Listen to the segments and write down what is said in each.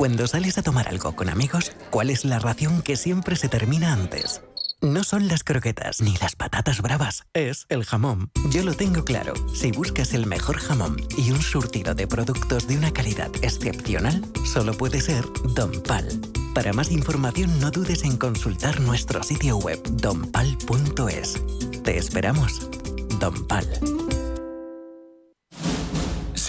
Cuando sales a tomar algo con amigos, ¿cuál es la ración que siempre se termina antes? No son las croquetas ni las patatas bravas, es el jamón. Yo lo tengo claro. Si buscas el mejor jamón y un surtido de productos de una calidad excepcional, solo puede ser Don Pal. Para más información no dudes en consultar nuestro sitio web donpal.es. Te esperamos. Don Pal.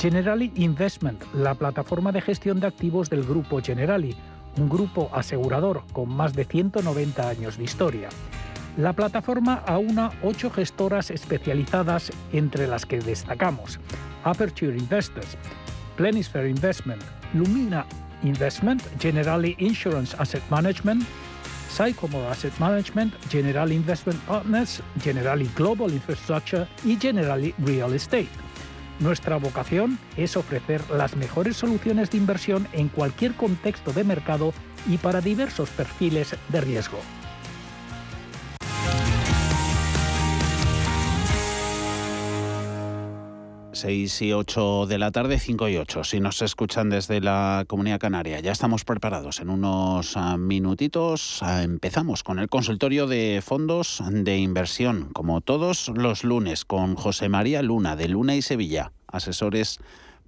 Generali Investment, la plataforma de gestión de activos del grupo Generali, un grupo asegurador con más de 190 años de historia. La plataforma aúna ocho gestoras especializadas entre las que destacamos Aperture Investors, Plenisphere Investment, Lumina Investment, Generali Insurance Asset Management, Sycomore Asset Management, Generali Investment Partners, Generali Global Infrastructure y Generali Real Estate. Nuestra vocación es ofrecer las mejores soluciones de inversión en cualquier contexto de mercado y para diversos perfiles de riesgo. 6 y 8 de la tarde, 5 y 8. Si nos escuchan desde la Comunidad Canaria, ya estamos preparados. En unos ah, minutitos ah, empezamos con el consultorio de fondos de inversión, como todos los lunes, con José María Luna, de Luna y Sevilla, asesores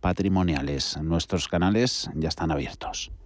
patrimoniales. Nuestros canales ya están abiertos.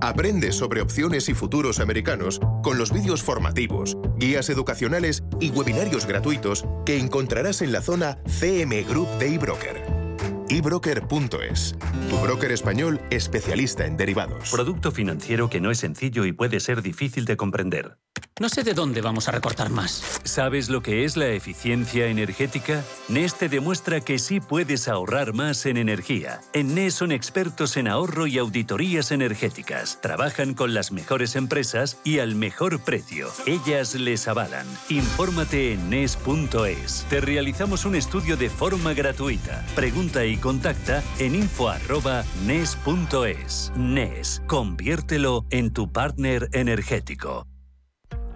Aprende sobre opciones y futuros americanos con los vídeos formativos, guías educacionales y webinarios gratuitos que encontrarás en la zona CM Group de eBroker ebroker.es, tu broker español especialista en derivados. Producto financiero que no es sencillo y puede ser difícil de comprender. No sé de dónde vamos a recortar más. ¿Sabes lo que es la eficiencia energética? NES te demuestra que sí puedes ahorrar más en energía. En NES son expertos en ahorro y auditorías energéticas. Trabajan con las mejores empresas y al mejor precio. Ellas les avalan. Infórmate en NES.es. Te realizamos un estudio de forma gratuita. Pregunta y contacta en info.nes.es. NES, conviértelo en tu partner energético.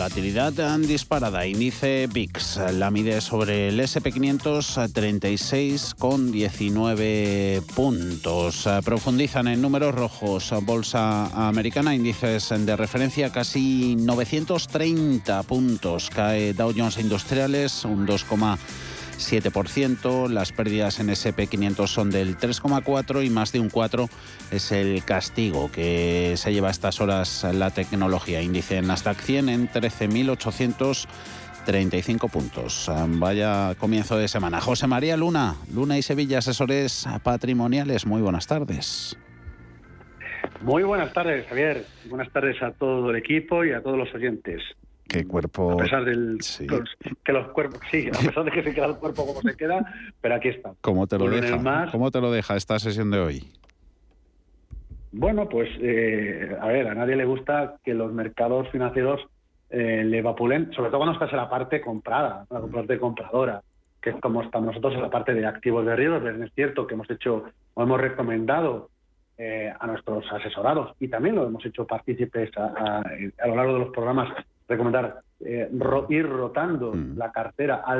Volatilidad disparada, índice VIX, la mide sobre el SP500 36,19 puntos. Profundizan en números rojos, bolsa americana, índices de referencia casi 930 puntos. Cae Dow Jones Industriales un 2, 7%, las pérdidas en SP500 son del 3,4 y más de un 4 es el castigo que se lleva a estas horas la tecnología. Índice Nasdaq 100 en 13.835 puntos. Vaya comienzo de semana. José María Luna, Luna y Sevilla, asesores patrimoniales. Muy buenas tardes. Muy buenas tardes, Javier. Buenas tardes a todo el equipo y a todos los oyentes. Qué cuerpo. A pesar del que los cuerpos, sí, a pesar de que se queda el cuerpo como se queda, pero aquí está. ¿Cómo te lo deja? ¿Cómo te lo deja esta sesión de hoy? Bueno, pues eh, a ver, a nadie le gusta que los mercados financieros eh, le vapulen, sobre todo cuando estás en la parte comprada, la parte compradora, que es como estamos nosotros en la parte de activos de riesgo. Es cierto que hemos hecho o hemos recomendado eh, a nuestros asesorados y también lo hemos hecho partícipes a, a lo largo de los programas recomendar eh, ir rotando mm. la cartera a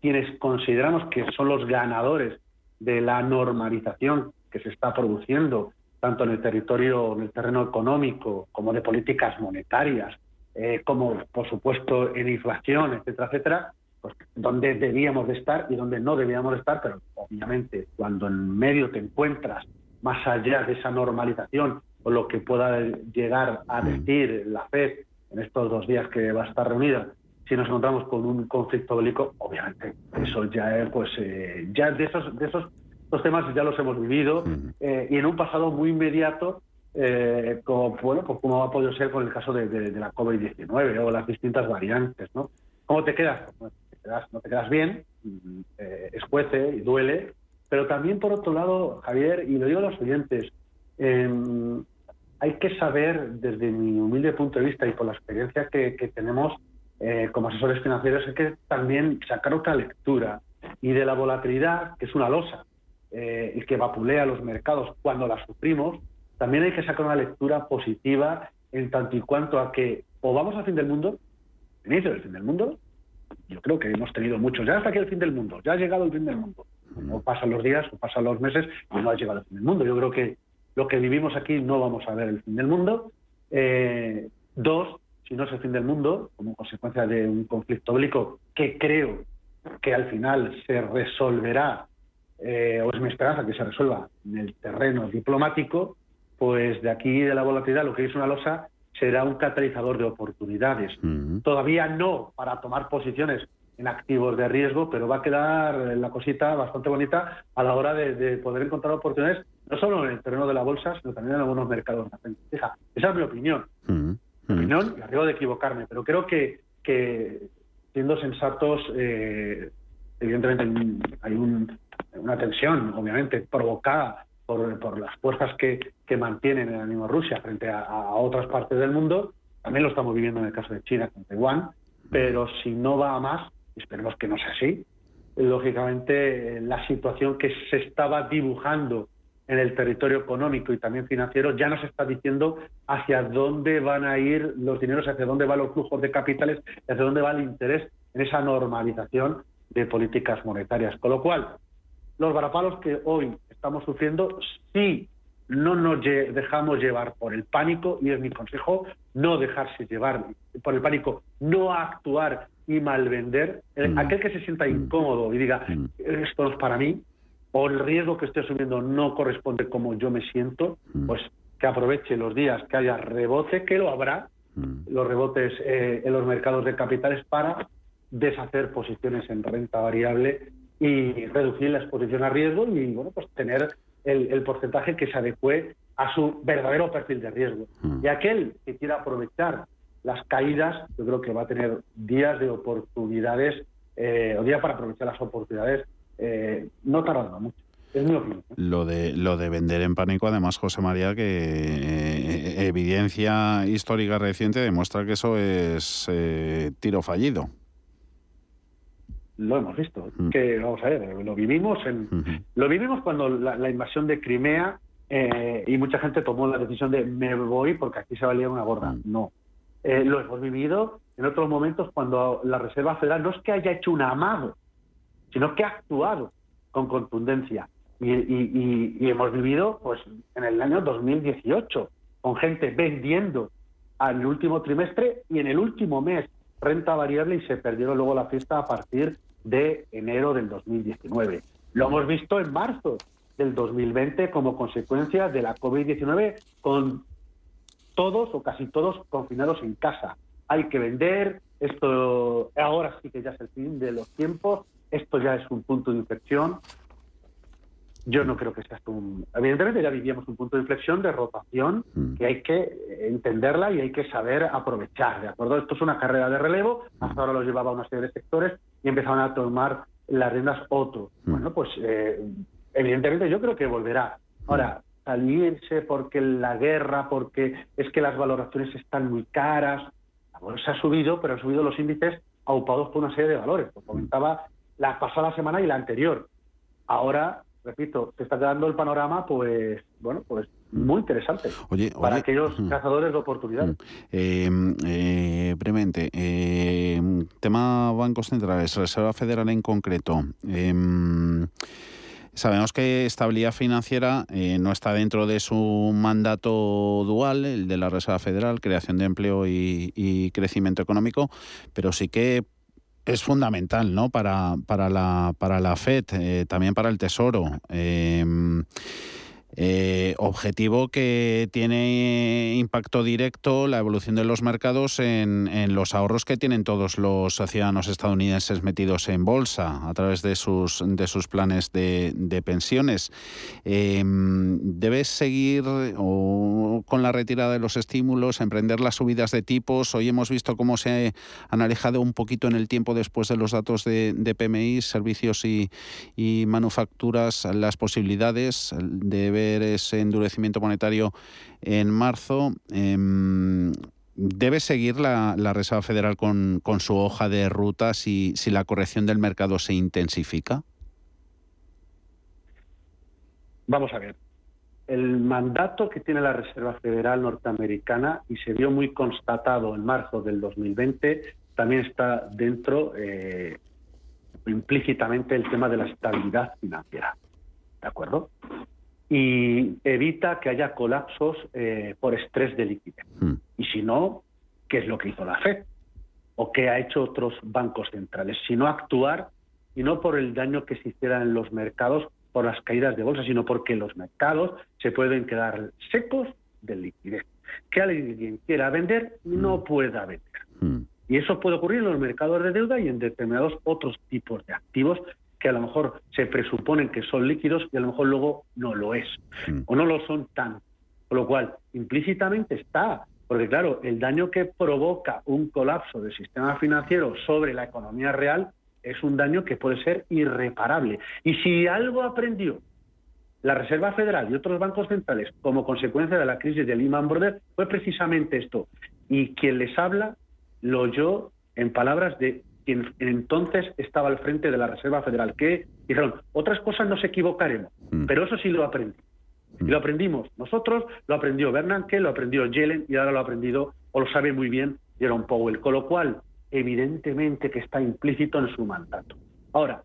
quienes consideramos que son los ganadores de la normalización que se está produciendo tanto en el territorio, en el terreno económico, como de políticas monetarias, eh, como por supuesto en inflación, etcétera, etcétera, pues donde debíamos de estar y donde no debíamos de estar, pero obviamente cuando en medio te encuentras más allá de esa normalización o lo que pueda llegar a mm. decir la FED en estos dos días que va a estar reunida, si nos encontramos con un conflicto bélico, obviamente eso ya es, pues, eh, ya de esos, de esos dos temas ya los hemos vivido eh, y en un pasado muy inmediato, eh, como, bueno, pues como ha podido ser con el caso de, la COVID-19 o las distintas variantes, ¿no? ¿Cómo te quedas? no te quedas bien, mm, escuece y duele, pero también por otro lado, Javier, y lo digo a los oyentes, hay que saber, desde mi humilde punto de vista y por la experiencia que, tenemos eh, como asesores financieros, es que también sacar otra lectura y de la volatilidad, que es una losa eh, y que vapulea los mercados cuando la sufrimos, también hay que sacar una lectura positiva en tanto y cuanto a que o vamos al fin del mundo, inicio del fin del mundo, yo creo que hemos tenido muchos, ya hasta aquí el fin del mundo, ya ha llegado el fin del mundo. No pasan los días o pasan los meses y no ha llegado el fin del mundo. Yo creo que lo que vivimos aquí no vamos a ver el fin del mundo. Eh, dos, si no es el fin del mundo, como consecuencia de un conflicto bélico que creo que al final se resolverá, eh, o es mi esperanza que se resuelva en el terreno diplomático, pues de aquí de la volatilidad lo que es una losa será un catalizador de oportunidades. Todavía no para tomar posiciones en activos de riesgo, pero va a quedar la cosita bastante bonita a la hora de, poder encontrar oportunidades, no solo en el terreno de la bolsa, sino también en algunos mercados. Esa es mi opinión. Mm, mi mm. opinión, y arriesgo de equivocarme, pero creo que, que siendo sensatos, eh, evidentemente hay una tensión, obviamente, provocada por, por las fuerzas que, que, mantienen el ánimo Rusia frente a, a otras partes del mundo. También lo estamos viviendo en el caso de China con Taiwán, pero si no va a más, esperemos que no sea así, lógicamente la situación que se estaba dibujando en el territorio económico y también financiero ya nos está diciendo hacia dónde van a ir los dineros, hacia dónde van los flujos de capitales, hacia dónde va el interés en esa normalización de políticas monetarias. Con lo cual, los varapalos que hoy estamos sufriendo, sí no nos dejamos llevar por el pánico, y es mi consejo, no dejarse llevar por el pánico, no actuar y malvender. Mm. Aquel que se sienta mm. incómodo y diga, mm. esto no es para mí, o el riesgo que estoy asumiendo no corresponde como yo me siento, pues que aproveche los días que haya rebote, que lo habrá, los rebotes eh, en los mercados de capitales para deshacer posiciones en renta variable y reducir la exposición a riesgo y bueno pues tener el, porcentaje que se adecue a su verdadero perfil de riesgo. Y aquel que quiera aprovechar las caídas, yo creo que va a tener días de oportunidades, eh, o días para aprovechar las oportunidades, eh, no tardando mucho. Es mi opinión. ¿eh? Lo de, lo de vender en pánico, además, José María, que evidencia histórica reciente demuestra que eso es tiro fallido lo hemos visto. Que vamos a ver, lo vivimos en, lo vivimos cuando la, invasión de Crimea eh, y mucha gente tomó la decisión de me voy porque aquí se valía una gorda. Mm. No. Eh, lo hemos vivido en otros momentos cuando la Reserva Federal no es que haya hecho un amago, sino que ha actuado con contundencia. Y, y hemos vivido pues en el año 2018 con gente vendiendo al último trimestre y en el último mes renta variable y se perdieron luego la fiesta a partir de enero del 2019. Lo hemos visto en marzo del 2020 como consecuencia de la COVID-19 con todos o casi todos confinados en casa. Hay que vender, esto ahora sí que ya es el fin de los tiempos, esto ya es un punto de inflexión. Yo no creo que sea esto un... Evidentemente ya vivíamos un punto de inflexión, de rotación, mm. que hay que entenderla y hay que saber aprovechar, ¿de acuerdo? Esto es una carrera de relevo, hasta ahora lo llevaba una serie de sectores y empezaban a tomar las riendas otro. Mm. Bueno, pues eh, evidentemente yo creo que volverá. Ahora, salirse porque la guerra, porque es que las valoraciones están muy caras, la bolsa ha subido, pero han subido los índices aupados por una serie de valores. Lo comentaba la pasada semana y la anterior. Ahora repito, se está quedando el panorama, pues, bueno, pues muy interesante para aquellos cazadores de oportunidades. Em, eh, brevemente, em, tema bancos centrales, Reserva Federal en concreto. Em, sabemos que estabilidad financiera eh, no está dentro de su mandato dual, el de la Reserva Federal, creación de empleo y crecimiento económico, pero sí que es fundamental ¿no? para, para, la, para la FED, eh, también para el Tesoro. Em, eh, objetivo que tiene impacto directo la evolución de los mercados en, los ahorros que tienen todos los ciudadanos estadounidenses metidos en bolsa a través de sus, de sus planes de, pensiones. Eh, ¿Debes seguir con la retirada de los estímulos, emprender las subidas de tipos? Hoy hemos visto cómo se han alejado un poquito en el tiempo después de los datos de, PMI, servicios y, y manufacturas, las posibilidades de ese endurecimiento monetario en marzo. Em, ¿Debe seguir la, Reserva Federal con, su hoja de ruta si, si la corrección del mercado se intensifica? Vamos a ver. El mandato que tiene la Reserva Federal norteamericana, y se vio muy constatado en marzo del 2020, también está dentro eh, implícitamente el tema de la estabilidad financiera. ¿De acuerdo? Y evita que haya colapsos eh, por estrés de liquidez. Hmm. Y si no, ¿qué es lo que hizo la Fed? ¿O qué ha hecho otros bancos centrales? Sino actuar, y no por el daño que se hiciera en los mercados por las caídas de bolsa, sino porque los mercados se pueden quedar secos de liquidez. Que alguien quiera vender no hmm. pueda vender. Hmm. Y eso puede ocurrir en los mercados de deuda y en determinados otros tipos de activos que a lo mejor se presuponen que son líquidos y a lo mejor luego no lo es, mm. o no lo son tan. Con lo cual, implícitamente está, porque claro, el daño que provoca un colapso del sistema financiero sobre la economía real es un daño que puede ser irreparable. Y si algo aprendió la Reserva Federal y otros bancos centrales como consecuencia de la crisis de Lehman Brothers fue precisamente esto. Y quien les habla lo oyó en palabras de quien entonces estaba al frente de la Reserva Federal, que dijeron, otras cosas nos equivocaremos, mm. pero eso sí lo aprendí. Y lo aprendimos nosotros, lo aprendió Bernanke, lo aprendió Yellen y ahora lo ha aprendido, o lo sabe muy bien, Jerome Powell. Con lo cual, evidentemente que está implícito en su mandato. Ahora,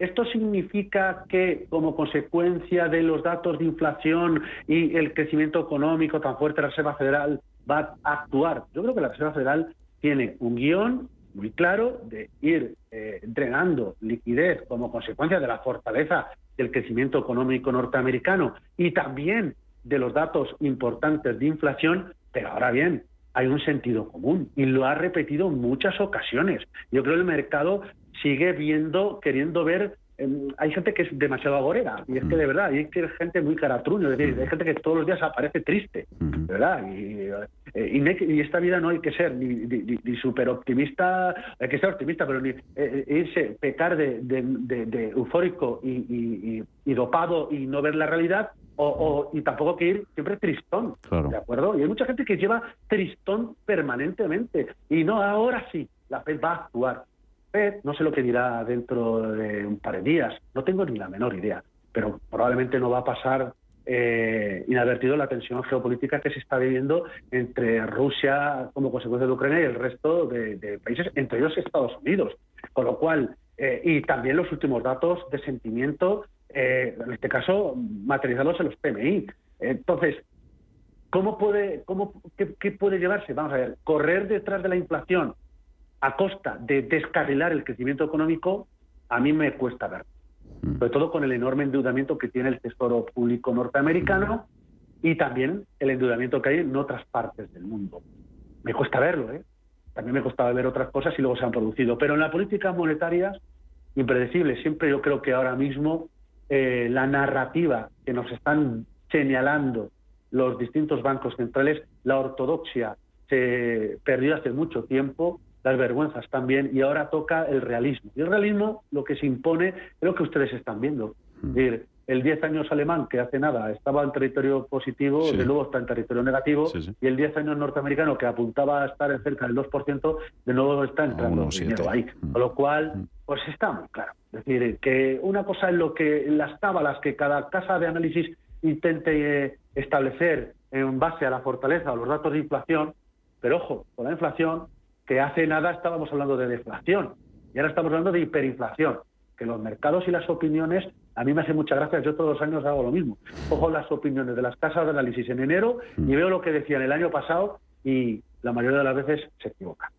¿Esto significa que, como consecuencia de los datos de inflación y el crecimiento económico tan fuerte, la Reserva Federal va a actuar? Yo creo que la Reserva Federal tiene un guion muy claro de ir eh, liquidez como consecuencia de la fortaleza del crecimiento económico norteamericano y también de los datos importantes de inflación, pero ahora bien, hay un sentido común y lo ha repetido en muchas ocasiones. Yo creo que el mercado sigue viendo, queriendo ver hay gente que es demasiado agorera, y es que de verdad, hay gente muy caratruño, es decir, hay gente que todos los días aparece triste, ¿verdad? Y, eh, y, esta vida no hay que ser ni, ni, súper optimista, hay que ser optimista, pero ni eh, eh, irse, pecar de, de, eufórico y, dopado y no ver la realidad, o, y tampoco que ir siempre tristón, ¿de acuerdo? Y hay mucha gente que lleva tristón permanentemente, y no, ahora sí, la FED va a actuar no sé lo que dirá dentro de un par de días, no tengo ni la menor idea, pero probablemente no va a pasar eh, inadvertido la tensión geopolítica que se está viviendo entre Rusia como consecuencia de Ucrania y el resto de, países, entre ellos Estados Unidos. Con lo cual, eh, y también los últimos datos de sentimiento, eh, en este caso materializados en los PMI. Entonces, ¿cómo puede, cómo, qué puede llevarse? Vamos a ver, correr detrás de la inflación a costa de descarrilar el crecimiento económico, a mí me cuesta ver. Mm. Sobre todo con el enorme endeudamiento que tiene el Tesoro Público norteamericano y también el endeudamiento que hay en otras partes del mundo. Me cuesta verlo, ¿eh? También me costaba ver otras cosas y luego se han producido. Pero en la política monetaria, impredecible. Siempre yo creo que ahora mismo eh, la narrativa que nos están señalando los distintos bancos centrales, la ortodoxia se perdió hace mucho tiempo las vergüenzas también, y ahora toca el realismo. Y el realismo lo que se impone es lo que ustedes están viendo. Mm. Es decir, el 10 años alemán, que hace nada estaba en territorio positivo, de nuevo está en territorio negativo, y el 10 años norteamericano, que apuntaba a estar en cerca del 2%, de nuevo está entrando dinero ahí. Mm. Con lo cual, mm. pues está muy claro. Es decir, que una cosa es lo que las tábalas que cada casa de análisis intente eh, establecer en base a la fortaleza o los datos de inflación, pero ojo, con la inflación que hace nada estábamos hablando de deflación y ahora estamos hablando de hiperinflación. Que los mercados y las opiniones, a mí me hace mucha gracia, yo todos los años hago lo mismo. Cojo las opiniones de las casas de análisis en enero y mm. veo lo que decían el año pasado y la mayoría de las veces se equivocan.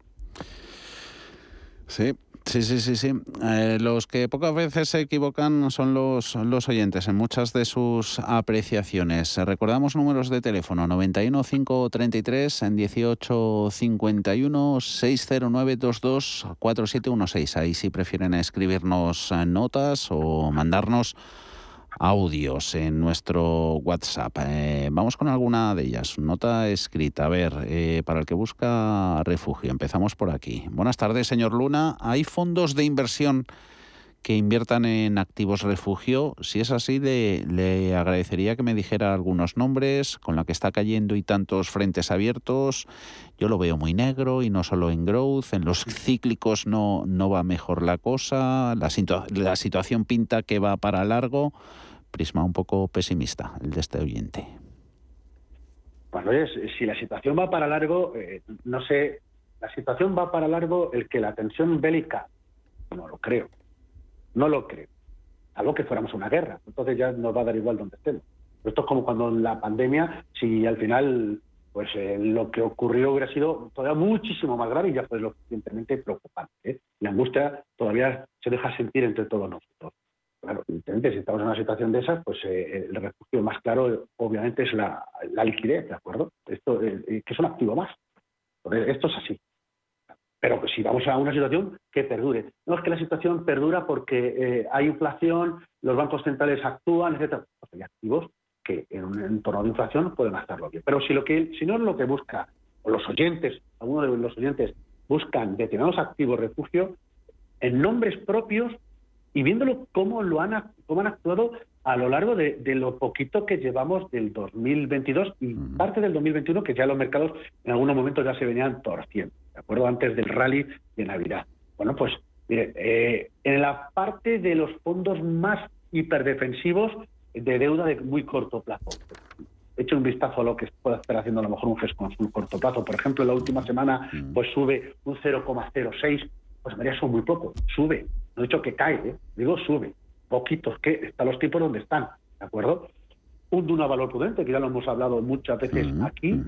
Sí, Sí, sí, sí, sí. Eh, los que pocas veces se equivocan son los, los oyentes en muchas de sus apreciaciones. Recordamos números de teléfono 91 533 en 18 51 609 22 4716. Ahí si prefieren escribirnos notas o mandarnos audios en nuestro WhatsApp. Eh, vamos con alguna de ellas. Nota escrita. A ver, eh, para el que busca refugio, empezamos por aquí. Buenas tardes, señor Luna. ¿Hay fondos de inversión que inviertan en activos refugio? Si es así, le, agradecería que me dijera algunos nombres con la que está cayendo y tantos frentes abiertos. Yo lo veo muy negro y no solo en growth. En los cíclicos no, no va mejor la cosa. La, la situación pinta que va para largo prisma un poco pesimista, el de este oyente. Bueno, es, si la situación va para largo, eh, no sé, la situación va para largo el que la tensión bélica, no lo creo, no lo creo, algo que fuéramos una guerra, entonces ya nos va a dar igual donde estemos. Esto es como cuando en la pandemia, si al final pues eh, lo que ocurrió hubiera sido todavía muchísimo más grave y ya fue lo suficientemente preocupante. ¿eh? La angustia todavía se deja sentir entre todos nosotros. Claro, evidentemente, si estamos en una situación de esas, pues eh, el refugio más claro, obviamente, es la, liquidez, ¿de acuerdo? Esto, que es un activo más. esto es así. Pero que si vamos a una situación que perdure. No es que la situación perdura porque hay inflación, los bancos centrales actúan, etcétera. Pues hay activos que en un entorno de inflación pueden hacerlo bien. Pero si lo que, si no es lo que busca, o los oyentes, algunos de los oyentes buscan determinados activos refugio, en nombres propios y viéndolo cómo lo han, cómo han actuado a lo largo de, lo poquito que llevamos del 2022 y parte del 2021, que ya los mercados en algunos momentos ya se venían torciendo, ¿de acuerdo? Antes del rally de Navidad. Bueno, pues mire, eh, en la parte de los fondos más hiperdefensivos de deuda de muy corto plazo. He hecho un vistazo a lo que puede estar haciendo a lo mejor un GES con su corto plazo. Por ejemplo, en la última semana pues sube un 0,06 pues María son muy poco, sube. No he dicho que cae, ¿eh? digo sube. Poquitos, que están los tipos donde están, ¿de acuerdo? Un Duna Valor Prudente, que ya lo hemos hablado muchas veces aquí.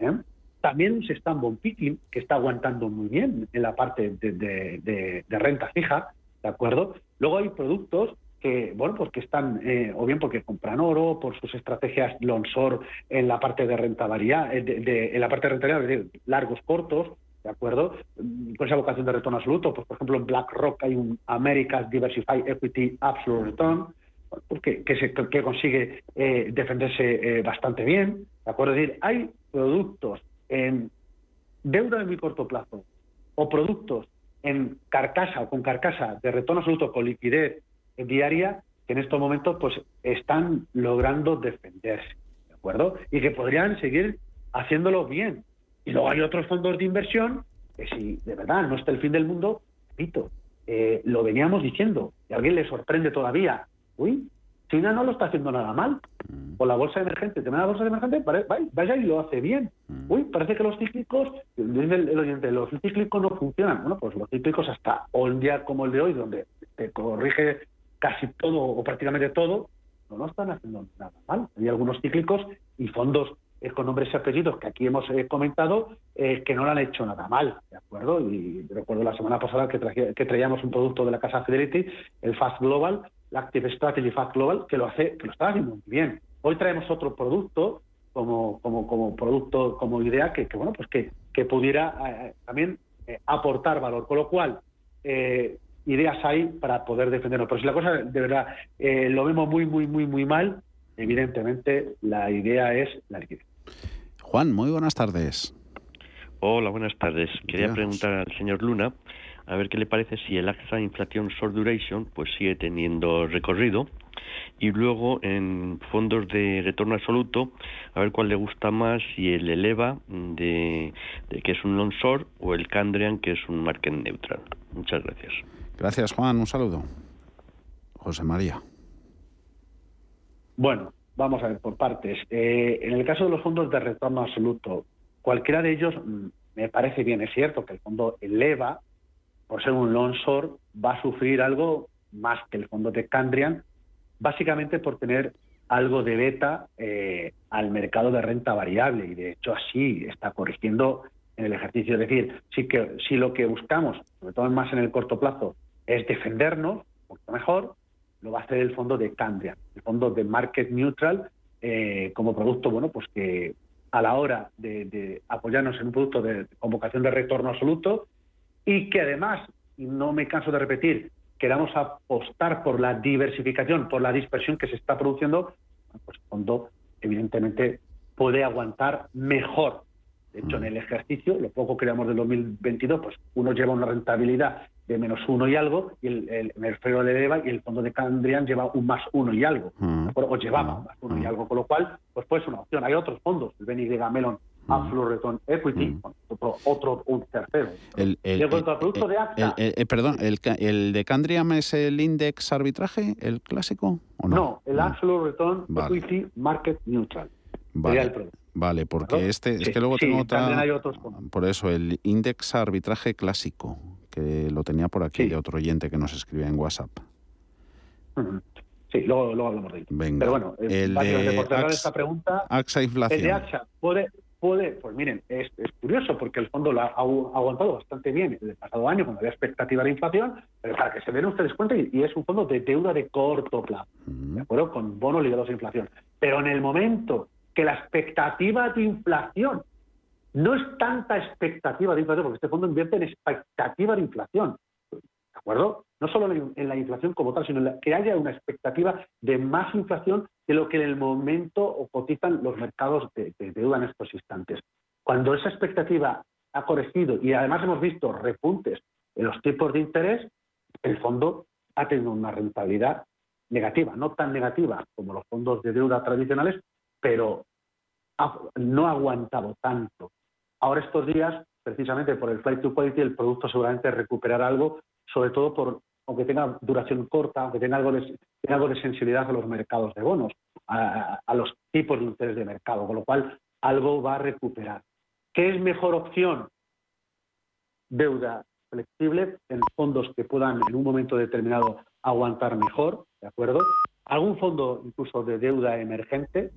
¿eh? También se está en Picking, que está aguantando muy bien en la parte de, renta fija, ¿de acuerdo? Luego hay productos que, bueno, pues que están, eh, o bien porque compran oro, por sus estrategias Lonsor en la parte de renta variable, en la parte de renta variable, largos, cortos, ¿de acuerdo? Con esa vocación de retorno absoluto. Pues, por ejemplo, en BlackRock hay un America's Diversified Equity Absolute Return, porque, que, se, que consigue eh, defenderse eh, bastante bien, ¿de acuerdo? Es decir, hay productos en deuda de muy corto plazo o productos en carcasa o con carcasa de retorno absoluto con liquidez diaria que en estos momentos pues están logrando defenderse, ¿de acuerdo? Y que podrían seguir haciéndolo bien. Y luego hay otros fondos de inversión que si de verdad no está el fin del mundo, repito, eh, lo veníamos diciendo, y a alguien le sorprende todavía, uy, China no lo está haciendo nada mal. O la bolsa emergente, te la bolsa emergente, vaya y lo hace bien. Uy, parece que los cíclicos, dice el, oyente, los cíclicos no funcionan. Bueno, pues los cíclicos hasta un día como el de hoy, donde te corrige casi todo o prácticamente todo, no lo están haciendo nada mal. Hay algunos cíclicos y fondos con nombres y apellidos que aquí hemos eh, comentado eh, que no lo han hecho nada mal, ¿de acuerdo? Y recuerdo la semana pasada que, que traíamos un producto de la casa Fidelity, el Fast Global, la Active Strategy Fast Global, que lo hace, que lo está haciendo muy bien. Hoy traemos otro producto como, como, como producto, como idea que, bueno, pues que, que pudiera eh, también aportar valor. Con lo cual, ideas hay para poder defendernos. Pero si la cosa de verdad lo vemos muy, muy, muy, muy mal, evidentemente la idea es la liquidez. Juan, muy buenas tardes. Hola, buenas tardes. Quería preguntar al señor Luna a ver qué le parece si el AXA Inflación Short Duration pues sigue teniendo recorrido y luego en fondos de retorno absoluto a ver cuál le gusta más si el Eleva de, que es un long short o el Candrian que es un market neutral. Muchas gracias. Gracias Juan, un saludo. José María. Bueno, Vamos a ver, por partes. Eh, en el caso de los fondos de retorno absoluto, cualquiera de ellos mm, me parece bien. Es cierto que el fondo eleva, por ser un long short, va a sufrir algo más que el fondo de Candrian, básicamente por tener algo de beta eh, al mercado de renta variable y de hecho así está corrigiendo en el ejercicio. Es decir, sí que si lo que buscamos, sobre todo más en el corto plazo, es defendernos, poquito mejor, lo va a hacer el fondo de Candria, el fondo de Market Neutral, eh, como producto, bueno, pues que a la hora de, apoyarnos en un producto de convocación de retorno absoluto y que además, y no me canso de repetir, queramos apostar por la diversificación, por la dispersión que se está produciendo, pues el fondo evidentemente puede aguantar mejor. De hecho, en el ejercicio, lo poco que veamos del 2022, pues uno lleva una rentabilidad de menos uno y algo, y el, el, el de EVA y el fondo de Candrian lleva un más uno y algo, mm. o llevaba un más uno y mm. algo, con lo cual, pues puede ser una opción. Hay otros fondos, el Benny de Melon mm. Absolute Return Equity, otro, otro, un tercero. El, el, producto de AXA... Eh, perdón, el, el de Candrian es el index arbitraje, el clásico, ¿o no? No, el Absolute Return Equity Market Neutral. Vale. Vale, porque este es que luego tengo otra. Por eso, el index arbitraje clásico, que lo tenía por aquí de otro oyente que nos escribe en WhatsApp. Sí, luego, luego hablamos de ello. Pero bueno, el de esta pregunta, AXA inflación. El de AXA puede, puede pues miren, es, curioso porque el fondo lo ha, aguantado bastante bien el pasado año cuando había expectativa de inflación, pero para que se den ustedes cuenta, y, es un fondo de deuda de corto plazo, ¿de acuerdo? Con bonos ligados a inflación. Pero en el momento que la expectativa de inflación no es tanta expectativa de inflación, porque este fondo invierte en expectativa de inflación. ¿De acuerdo? No solo en la inflación como tal, sino que haya una expectativa de más inflación de lo que en el momento cotizan los mercados de, deuda en estos instantes. Cuando esa expectativa ha corregido y además hemos visto repuntes en los tipos de interés, el fondo ha tenido una rentabilidad negativa, no tan negativa como los fondos de deuda tradicionales, pero no ha aguantado tanto. Ahora estos días, precisamente por el flight to quality, el producto seguramente recuperará algo, sobre todo por aunque tenga duración corta, aunque tenga algo de, algo de sensibilidad a los mercados de bonos, a, los tipos de interés de mercado, con lo cual algo va a recuperar. ¿Qué es mejor opción? Deuda flexible en fondos que puedan en un momento determinado aguantar mejor, ¿de acuerdo? Algún fondo incluso de deuda emergente,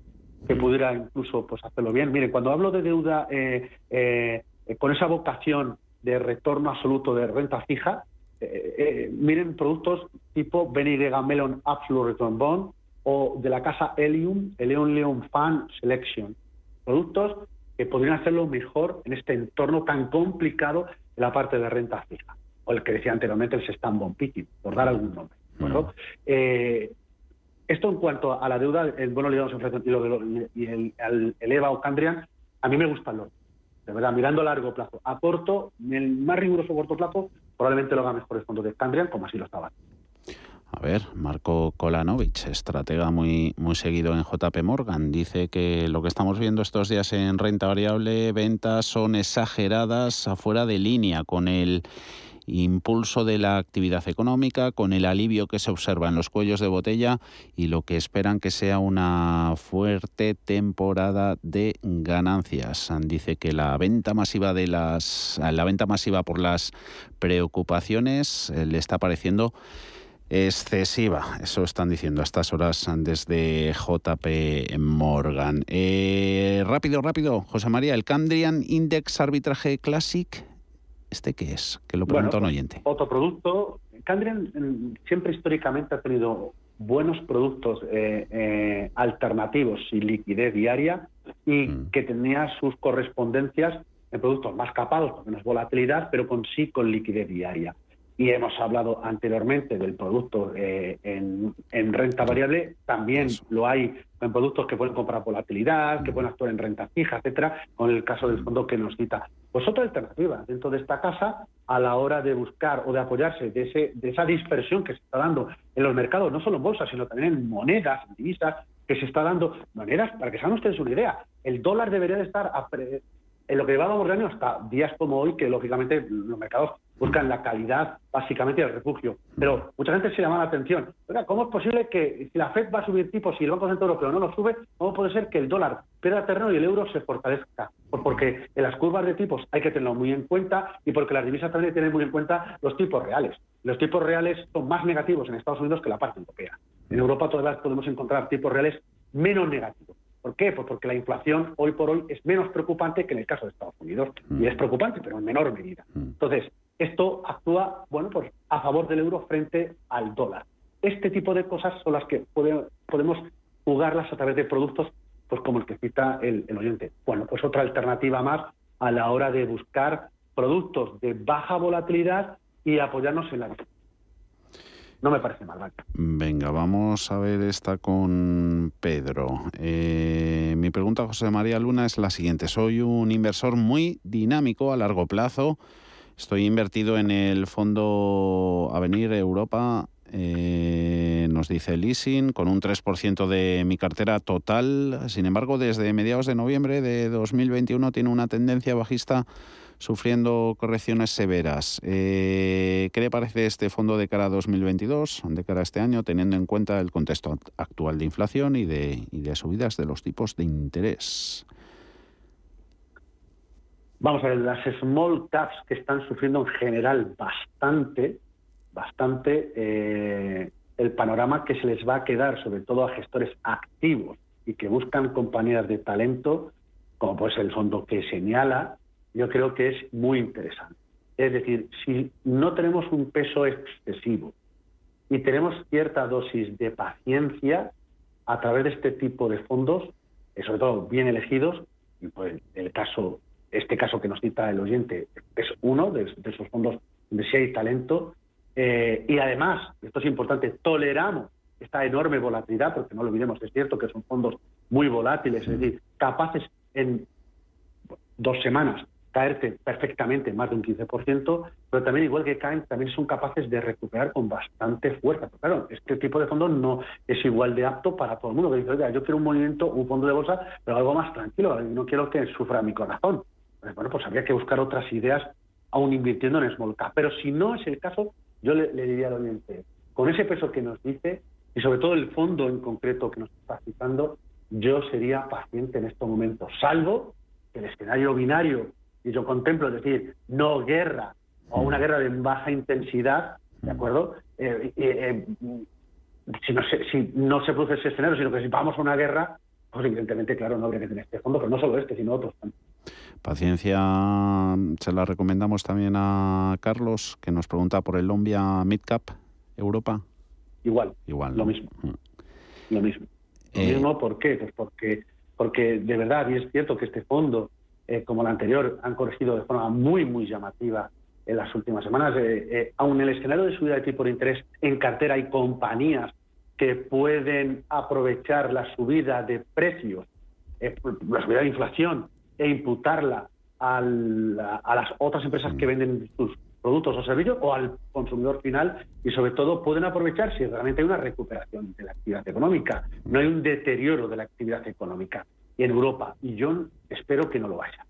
que pudiera incluso pues hacerlo bien. Miren, cuando hablo de deuda eh, eh, con esa vocación de retorno absoluto de renta fija, eh, miren productos tipo Benidega Melon Absolute Return Bond o de la casa Helium, el Leon Leon Fan Selection. Productos que podrían hacerlo mejor en este entorno tan complicado de la parte de renta fija, o el que decía anteriormente el Sestan Bond por dar algún nombre. Eh, esto en cuanto a la deuda, el bono ligado a inflación y, el, el, EVA o Candrian, a mí me gustan los de verdad, mirando a largo plazo. A corto, en el más riguroso corto plazo, probablemente lo haga mejor el fondo de Candrian, como así lo estaba. A ver, Marco Kolanovic, estratega muy, muy seguido en JP Morgan, dice que lo que estamos viendo estos días en renta variable, ventas son exageradas afuera de línea con el impulso de la actividad económica, con el alivio que se observa en los cuellos de botella y lo que esperan que sea una fuerte temporada de ganancias. Dice que la venta masiva de las la venta masiva por las preocupaciones eh, le está pareciendo excesiva. Eso están diciendo a estas horas desde JP Morgan. Eh, rápido, rápido, José María, el Candrian Index Arbitraje Classic ¿Este qué es? Que lo pregunta un oyente. Otro producto. Candrian mm, siempre históricamente ha tenido buenos productos eh, eh, alternativos y liquidez diaria y mm. que tenía sus correspondencias en productos más capados, con menos volatilidad, pero con sí con liquidez diaria. Y hemos hablado anteriormente del producto eh, en, renta variable, también lo hay en productos que pueden comprar volatilidad, que pueden actuar en renta fija, etcétera, con el caso del fondo que nos cita. Pues otra alternativa dentro de esta casa a la hora de buscar o de apoyarse de, ese, de esa dispersión que se está dando en los mercados, no solo en bolsas, sino también en monedas, en divisas, que se está dando. Maneras, para que se hagan ustedes una idea, el dólar debería de estar en lo que llevábamos de año hasta días como hoy, que lógicamente los mercados buscan la calidad básicamente del refugio. Pero mucha gente se llama la atención. ¿Cómo es posible que si la Fed va a subir tipos y el Banco Central Europeo no lo sube, cómo puede ser que el dólar pierda terreno y el euro se fortalezca? Pues porque en las curvas de tipos hay que tenerlo muy en cuenta y porque las divisas también tienen muy en cuenta los tipos reales. Los tipos reales son más negativos en Estados Unidos que la parte europea. En Europa todavía podemos encontrar tipos reales menos negativos. ¿Por qué? Pues porque la inflación hoy por hoy es menos preocupante que en el caso de Estados Unidos. Y es preocupante, pero en menor medida. Mm. Entonces, esto actúa, bueno, pues a favor del euro frente al dólar. Este tipo de cosas son las que podemos jugarlas a través de productos, pues como el que cita el, oyente. Bueno, pues otra alternativa más a la hora de buscar productos de baja volatilidad y apoyarnos en la no me parece mal. Venga, vamos a ver esta con Pedro. Eh, mi pregunta, José María Luna, es la siguiente. Soy un inversor muy dinámico a largo plazo Estoy invertido en el fondo Avenir Europa, eh, nos dice leasing, con un 3% de mi cartera total. Sin embargo, desde mediados de noviembre de 2021 tiene una tendencia bajista sufriendo correcciones severas. Eh, ¿Qué le parece este fondo de cara a 2022, de cara a este año, teniendo en cuenta el contexto actual de inflación y de, y de subidas de los tipos de interés? Vamos a ver, las small caps que están sufriendo en general bastante, bastante eh, el panorama que se les va a quedar, sobre todo a gestores activos y que buscan compañías de talento, como puede ser el fondo que señala, yo creo que es muy interesante. Es decir, si no tenemos un peso excesivo y tenemos cierta dosis de paciencia a través de este tipo de fondos, sobre todo bien elegidos, y pues el caso este caso que nos cita el oyente es uno de, esos fondos donde sí hay talento. Eh, y además, esto es importante, toleramos esta enorme volatilidad, porque no lo olvidemos, es cierto que son fondos muy volátiles, es decir, capaces en dos semanas caerte perfectamente más de un 15%, pero también igual que caen, también son capaces de recuperar con bastante fuerza. Pero claro, este tipo de fondos no es igual de apto para todo el mundo. dice, yo quiero un movimiento, un fondo de bolsa, pero algo más tranquilo, no quiero que sufra mi corazón. Pues bueno, pues habría que buscar otras ideas aún invirtiendo en small. Pero si no es el caso, yo le, diría al oyente, con ese peso que nos dice, y sobre todo el fondo en concreto que nos está citando, yo sería paciente en estos momentos, salvo que el escenario binario, y yo contemplo, es decir, no guerra o una guerra de baja intensidad, ¿de acuerdo? Eh, eh, si, no se, si no se produce ese escenario, sino que si vamos a una guerra, pues evidentemente, claro, no habría que tener este fondo, pero no solo este, sino otros también. Paciencia se la recomendamos también a Carlos, que nos pregunta por el Lombia Midcap Europa. Igual. Igual. Lo mismo. Mm. Lo mismo. Lo eh, mismo, ¿por qué? Pues porque, porque de verdad, y es cierto que este fondo eh, como la anterior han corregido de forma muy, muy llamativa en las últimas semanas. Eh, aún en el escenario de subida de tipo de interés en cartera hay compañías que pueden aprovechar la subida de precios, la subida de inflación, e imputarla a las otras empresas que venden sus productos o servicios o al consumidor final y sobre todo pueden aprovechar si realmente hay una recuperación de la actividad económica, no hay un deterioro de la actividad económica en Europa y yo espero que no lo vaya.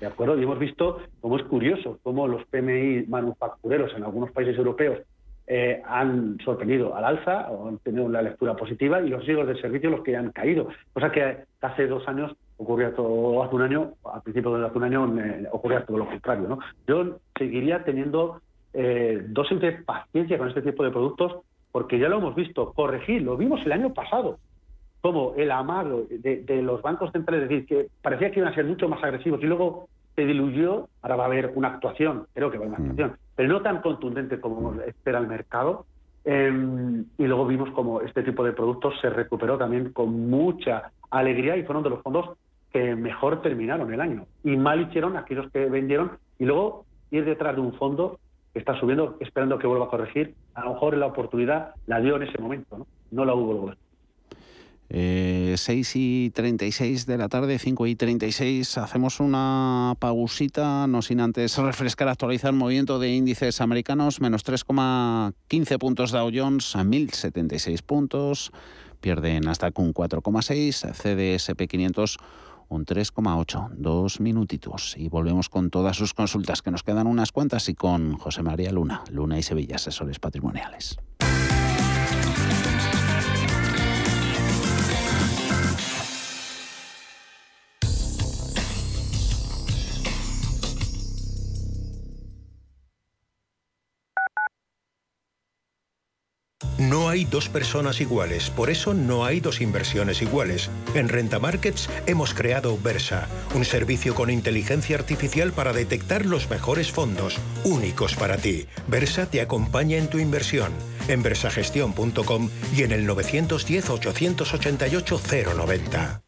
¿De acuerdo? Y hemos visto cómo es curioso, cómo los PMI manufactureros en algunos países europeos eh, han sorprendido al alza o han tenido una lectura positiva y los siglos de servicio los que han caído. Cosa que hace dos años ocurría todo, hace un año, al principio de hace un año eh, ocurría todo lo contrario. ¿no? Yo seguiría teniendo eh, dosis de paciencia con este tipo de productos porque ya lo hemos visto, corregir, lo vimos el año pasado como el amago de, los bancos centrales, es decir, que parecía que iban a ser mucho más agresivos y luego se diluyó, ahora va a haber una actuación, creo que va a haber una mm. actuación, pero no tan contundente como espera el mercado. Em, y luego vimos como este tipo de productos se recuperó también con mucha alegría y fueron de los fondos que mejor terminaron el año. Y mal hicieron aquellos que vendieron y luego ir detrás de un fondo que está subiendo, esperando que vuelva a corregir. A lo mejor la oportunidad la dio en ese momento, no, no la hubo luego. Eh, 6 y 36 de la tarde, 5 y 36. Hacemos una pausita, no sin antes refrescar, actualizar el movimiento de índices americanos. Menos 3,15 puntos Dow Jones a 1.076 puntos. Pierden hasta un 4,6. CDSP 500 un 3,8. Dos minutitos. Y volvemos con todas sus consultas, que nos quedan unas cuantas, y con José María Luna, Luna y Sevilla, asesores patrimoniales. No hay dos personas iguales, por eso no hay dos inversiones iguales. En Renta Markets hemos creado Versa, un servicio con inteligencia artificial para detectar los mejores fondos, únicos para ti. Versa te acompaña en tu inversión, en versagestión.com y en el 910 888 090.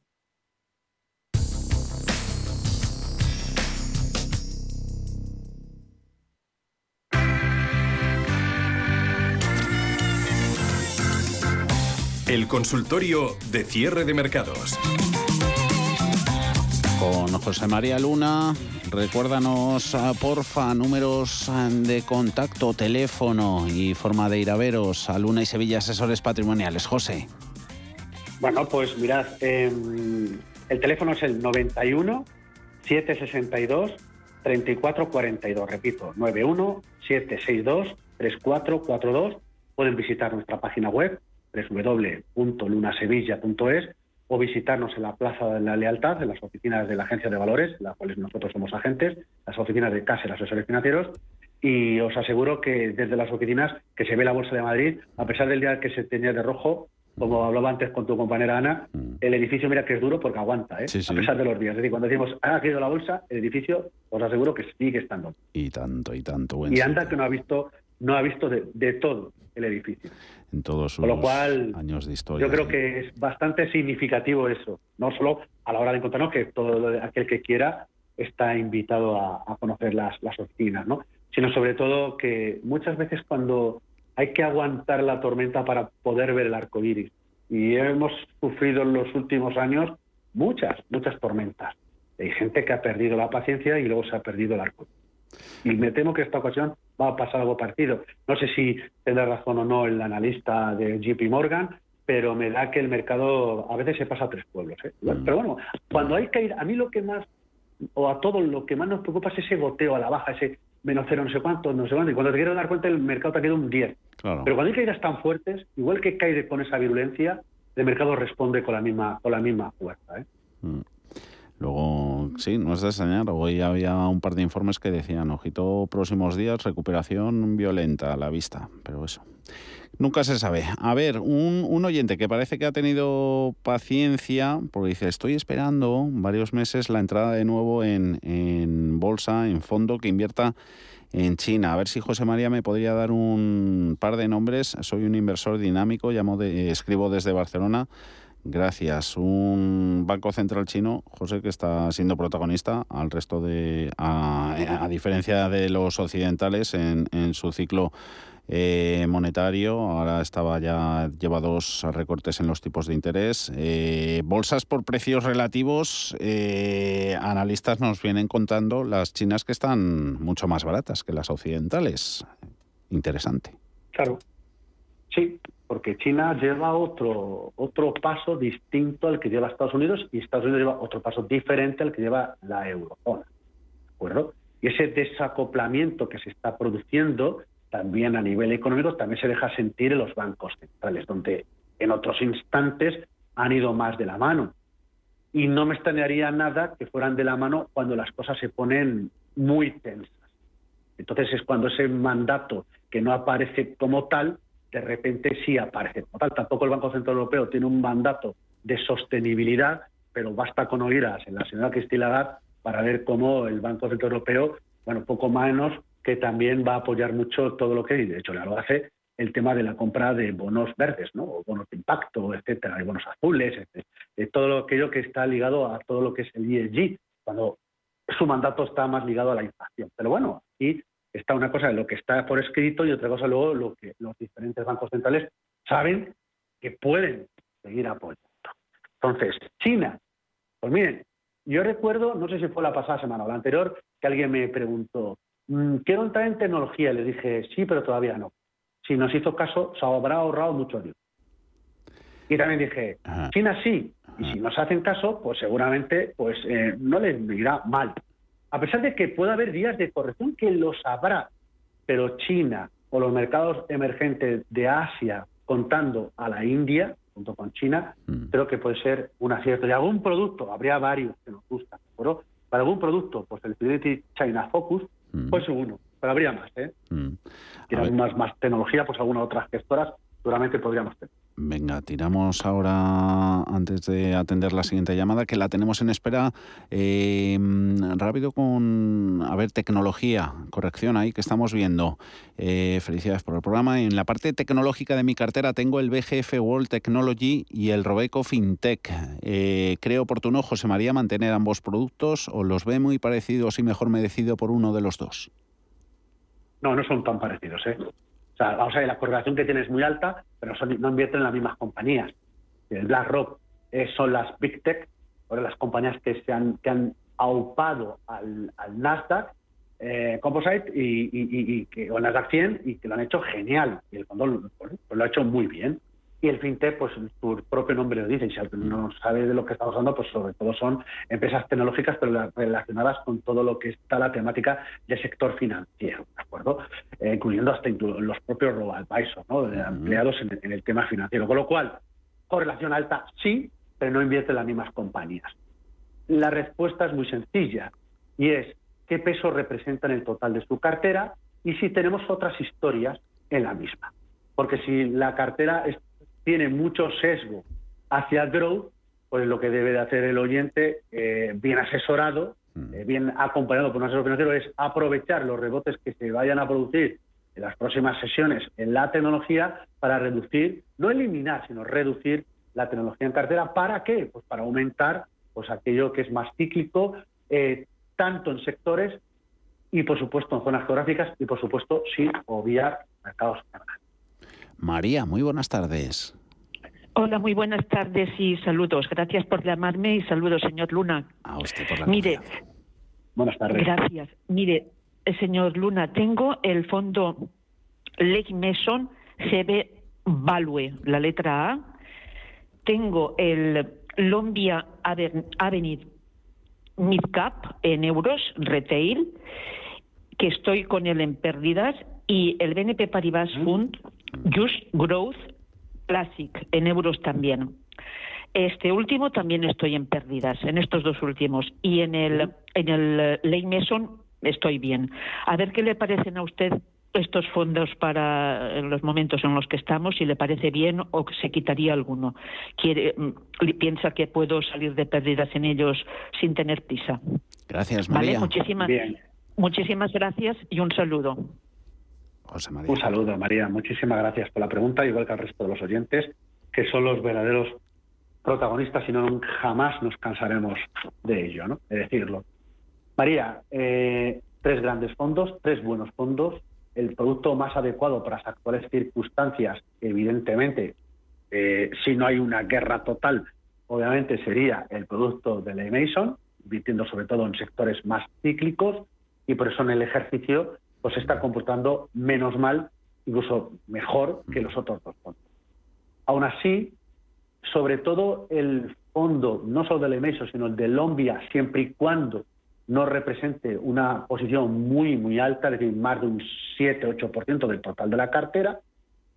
El consultorio de cierre de mercados. Con José María Luna, recuérdanos, ah, porfa, números ah, de contacto, teléfono y forma de ir a veros a Luna y Sevilla Asesores Patrimoniales. José. Bueno, pues mirad, em, el teléfono es el 91 762 3442. Repito, 91 762 3442. Pueden visitar nuestra página web www.lunasevilla.es o visitarnos en la Plaza de la Lealtad, en las oficinas de la Agencia de Valores, en las cuales nosotros somos agentes, las oficinas de Casa y Asesores Financieros, y os aseguro que desde las oficinas que se ve la Bolsa de Madrid, a pesar del día que se tenía de rojo, como hablaba antes con tu compañera Ana, Mm. el edificio mira que es duro porque aguanta, ¿eh? a pesar de los días. Es decir, cuando decimos ha caído la bolsa, el edificio os aseguro que sigue estando. Y tanto, y tanto. Buen Y anda que no ha visto, no ha visto de, de todo el edificio. en todos sus Con lo cual, años de historia. Yo creo que es bastante significativo eso, no solo a la hora de encontrarnos que todo aquel que quiera está invitado a, a conocer las, las oficinas, ¿no? sino sobre todo que muchas veces cuando hay que aguantar la tormenta para poder ver el arco iris, y hemos sufrido en los últimos años muchas, muchas tormentas. Hay gente que ha perdido la paciencia y luego se ha perdido el arco. Y me temo que esta ocasión va a pasar algo parecido. No sé si tendrá razón o no el analista de JP Morgan, pero me da que el mercado a veces se pasa a tres pueblos. ¿eh? Pero bueno, cuando hay que ir, a mí lo que más, o a todos lo que más nos preocupa es ese goteo a la baja, ese menos cero, no sé cuánto, no sé cuánto. Y cuando te quieres dar cuenta, el mercado te ha quedado un 10. Claro. Pero cuando hay caídas tan fuertes, igual que cae con esa virulencia, el mercado responde con la misma, con la misma fuerza. ¿eh? Sí, no es de extrañar. Hoy había un par de informes que decían, ojito, próximos días, recuperación violenta a la vista. Pero eso, nunca se sabe. A ver, un, un oyente que parece que ha tenido paciencia, porque dice, estoy esperando varios meses la entrada de nuevo en, en bolsa, en fondo, que invierta en China. A ver si José María me podría dar un par de nombres. Soy un inversor dinámico, llamo de, escribo desde Barcelona. Gracias. Un Banco Central chino, José, que está siendo protagonista al resto de, a, diferencia de los occidentales en, en su ciclo eh, monetario. Ahora estaba ya, lleva dos recortes en los tipos de interés. Eh, bolsas por precios relativos, eh, analistas nos vienen contando las chinas que están mucho más baratas que las occidentales. Interesante. Claro. Sí, porque China lleva otro, otro paso distinto al que lleva Estados Unidos y Estados Unidos lleva otro paso diferente al que lleva la eurozona. ¿De acuerdo? Y ese desacoplamiento que se está produciendo también a nivel económico también se deja sentir en los bancos centrales, donde en otros instantes han ido más de la mano. Y no me extrañaría nada que fueran de la mano cuando las cosas se ponen muy tensas. Entonces es cuando ese mandato que no aparece como tal, de repente sí aparece. Tampoco el Banco Central Europeo tiene un mandato de sostenibilidad, pero basta con oídas en la señora Cristina Lagarde para ver cómo el Banco Central Europeo, bueno, poco menos que también va a apoyar mucho todo lo que, de hecho, ya lo hace el tema de la compra de bonos verdes, ¿no? O bonos de impacto, etcétera, de bonos azules, etcétera, de todo aquello que está ligado a todo lo que es el ESG, cuando su mandato está más ligado a la inflación. Pero bueno, aquí está una cosa de lo que está por escrito y otra cosa luego lo que los diferentes bancos centrales saben que pueden seguir apoyando. Entonces, China, pues miren, yo recuerdo, no sé si fue la pasada semana o la anterior, que alguien me preguntó, quiero entrar en tecnología. Le dije, sí, pero todavía no. Si nos hizo caso, se habrá ahorrado mucho dinero. Y también dije, China sí. Y si nos hacen caso, pues seguramente pues eh, no les irá mal. A pesar de que pueda haber días de corrección, que los habrá. Pero China o los mercados emergentes de Asia, contando a la India, junto con China, creo que puede ser un acierto. Y algún producto, habría varios que nos gustan, ¿no? Para algún producto, pues el Fidelity China Focus, pues uno, pero habría más, ¿eh? Mm. Más, más tecnología, pues algunas otras gestoras seguramente podríamos tener. Venga, tiramos ahora, antes de atender la siguiente llamada, que la tenemos en espera, eh, rápido con, a ver, tecnología, corrección ahí que estamos viendo. Eh, felicidades por el programa. En la parte tecnológica de mi cartera tengo el BGF World Technology y el Robeco FinTech. Eh, ¿Creo oportuno, José María, mantener ambos productos o los ve muy parecidos y mejor me decido por uno de los dos? No, no son tan parecidos, ¿eh? Vamos a ver, la correlación que tiene es muy alta, pero no invierten en las mismas compañías. El BlackRock eh, son las Big Tech, ahora las compañías que se han, que han aupado al, Nasdaq eh, Composite y, y, y, y que, o Nasdaq 100 y que lo han hecho genial. Y el fondo pues, lo ha hecho muy bien. Y el fintech, pues su propio nombre lo dice, y si alguien no sabe de lo que estamos hablando, pues sobre todo son empresas tecnológicas, pero relacionadas con todo lo que está la temática del sector financiero, ¿de acuerdo? Eh, incluyendo hasta inclu los propios robo-advisors, ¿no? Empleados en, en, el tema financiero. Con lo cual, correlación alta sí, pero no invierte en las mismas compañías. La respuesta es muy sencilla, y es qué peso representa en el total de su cartera y si tenemos otras historias en la misma. Porque si la cartera tiene mucho sesgo hacia growth, pues lo que debe de hacer el oyente, eh, bien asesorado, mm. eh, bien acompañado por un asesor financiero, es aprovechar los rebotes que se vayan a producir en las próximas sesiones en la tecnología para reducir, no eliminar, sino reducir la tecnología en cartera. ¿Para qué? Pues para aumentar pues aquello que es más cíclico, eh, tanto en sectores y, por supuesto, en zonas geográficas y, por supuesto, sin obviar mercados María, muy buenas tardes. Hola, muy buenas tardes y saludos. Gracias por llamarme y saludos, señor Luna. A usted por la Mire, buenas tardes. Gracias. Mire, eh, señor Luna, tengo el fondo Lake Mason CB Value, la letra A. Tengo el Lombia Avenir Midcap en euros retail, que estoy con él en pérdidas, y el BNP Paribas mm. Fund Just Growth Classic en euros también. Este último también estoy en pérdidas, en estos dos últimos. Y en el, en el Ley Mason estoy bien. A ver qué le parecen a usted estos fondos para los momentos en los que estamos, si le parece bien o que se quitaría alguno. Quiere, mm, piensa que puedo salir de pérdidas en ellos sin tener prisa. Gracias, María. Muchísimas, muchísimas gracias y un saludo. Un saludo, María. Muchísimas gracias por la pregunta, igual que al resto de los oyentes, que son los verdaderos protagonistas y no jamás nos cansaremos de ello, ¿no? de decirlo. María, eh, tres grandes fondos, tres buenos fondos, el producto más adecuado para las actuales circunstancias, evidentemente, eh, si no hay una guerra total, obviamente sería el producto de Ley Mason, invirtiendo sobre todo en sectores más cíclicos, y por eso en el ejercicio pues se está comportando menos mal, incluso mejor que los otros dos fondos. Aún así, sobre todo el fondo, no solo del Mason, sino el de Lombia, siempre y cuando no represente una posición muy, muy alta, es decir, más de un 7-8% del total de la cartera,